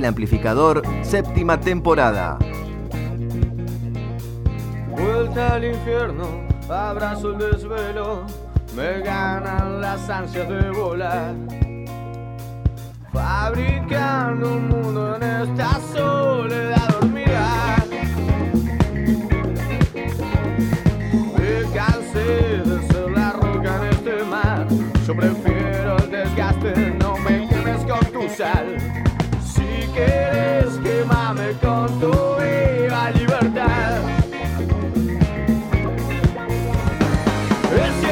El Amplificador, séptima temporada. Vuelta al infierno, abrazo el desvelo, me ganan las ansias de volar. Fabricando un mundo en esta soledad El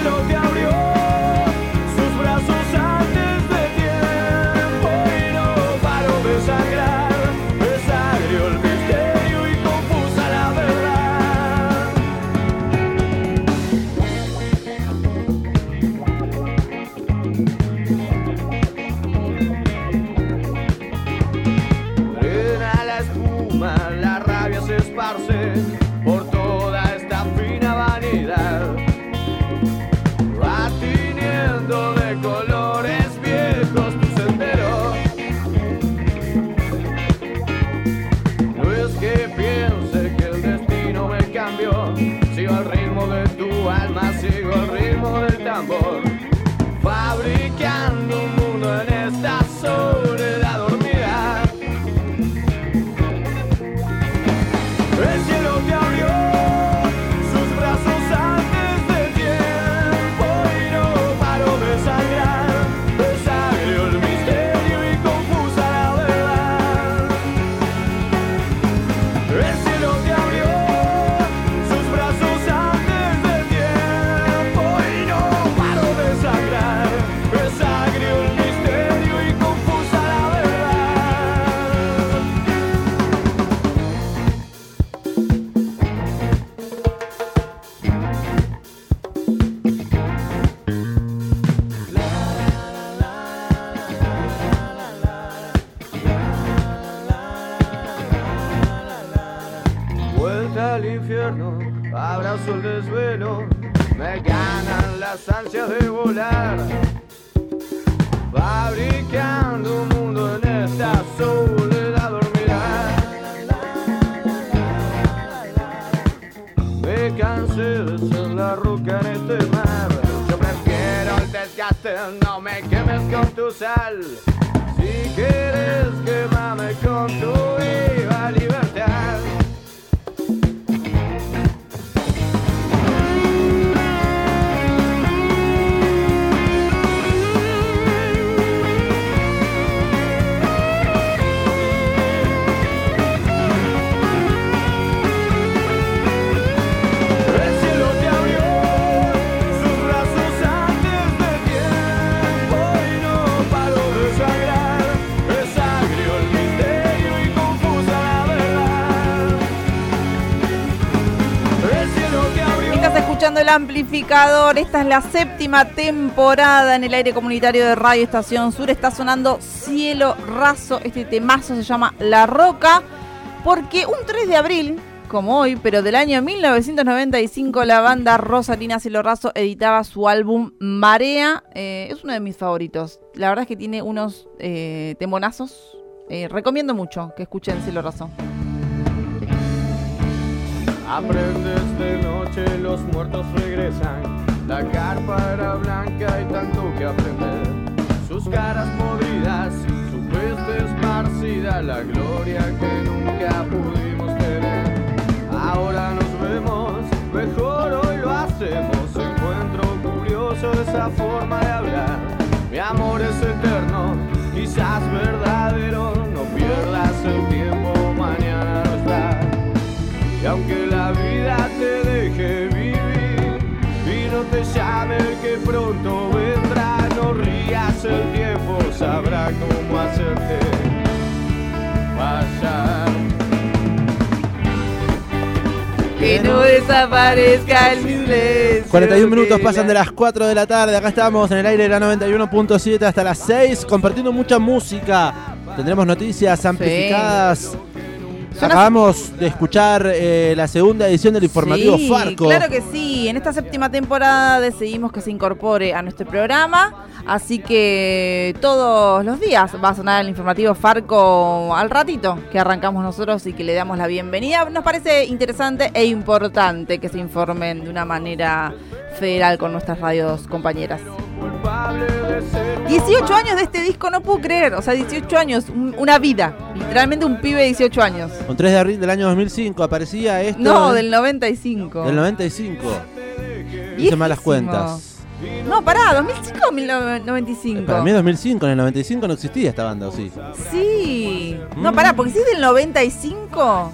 infierno, abrazo el desvelo, me ganan las ansias de volar. Fabricando un mundo en esta soledad dormirá. Me cansé de ser la roca en este mar. Yo prefiero el desgaste, no me quemes con tu sal. Si quieres quemame con tu viva el amplificador. Esta es la séptima temporada en el aire comunitario de Radio Estación Sur. Está sonando Cielo Raso. Este temazo se llama La Roca. Porque un 3 de abril, como hoy, pero del año 1995, la banda Rosalina Cielo Raso editaba su álbum Marea. Eh, es uno de mis favoritos. La verdad es que tiene unos eh, temonazos. Eh, recomiendo mucho que escuchen Cielo Raso. Aprendes de noche, los muertos regresan. La carpa era blanca y tanto que aprender. Sus caras podridas, su peste esparcida, la gloria que nunca pudimos tener. Ahora nos vemos, mejor hoy lo hacemos. Encuentro curioso esa forma de hablar. Mi amor es eterno, quizás verdadero. Que pronto vendrá, no rías el tiempo, sabrá cómo hacerte pasar. Que no desaparezca el silencio. 41 minutos pasan de las 4 de la tarde. Acá estamos en el aire de la 91.7 hasta las 6, compartiendo mucha música. Tendremos noticias amplificadas acabamos de escuchar eh, la segunda edición del informativo Sí, Farco. Claro que sí. En esta séptima temporada decidimos que se incorpore a nuestro programa. Así que todos los días va a sonar el informativo Farco al ratito que arrancamos nosotros y que le damos la bienvenida. Nos parece interesante e importante que se informen de una manera federal con nuestras radios compañeras. Culpable de ser 18 años de este disco, no puedo creer. O sea, 18 años, un- una vida. Literalmente un pibe de 18 años. Con 3 de abril del año 2005 aparecía esto. No, del 95. del 95. Hice Viejísimo. malas cuentas. No, pará, 2005 o 1995. Para mí 2005, en el 95 no existía esta banda, ¿o sí? Sí. No, Mm. pará, porque si es del 95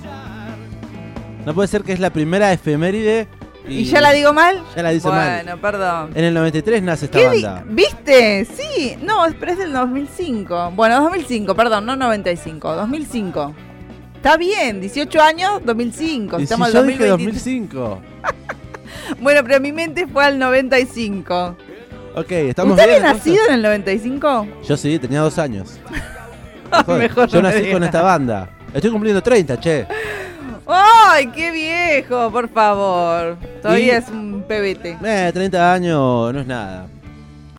No puede ser que es la primera efeméride y, y, ya la digo mal. Ya la dice mal. Bueno, perdón. En el 93 nace esta ¿Qué banda. ¿Viste? Sí. No, pero es del 2005. Bueno, 2005, perdón, no 95, 2005. Está bien, 18 años, 2005. Y si Estamos en yo dije 2023. 2005. Bueno, pero mi mente fue al 95. Ok, estamos ¿Usted bien. entonces? nacido en el 95? Yo sí, tenía dos años. Mejor yo no nací con esta banda. Estoy cumpliendo 30, che. ¡Ay, qué viejo! Por favor. Todavía Y- es un pebete. Eh, 30 años no es nada.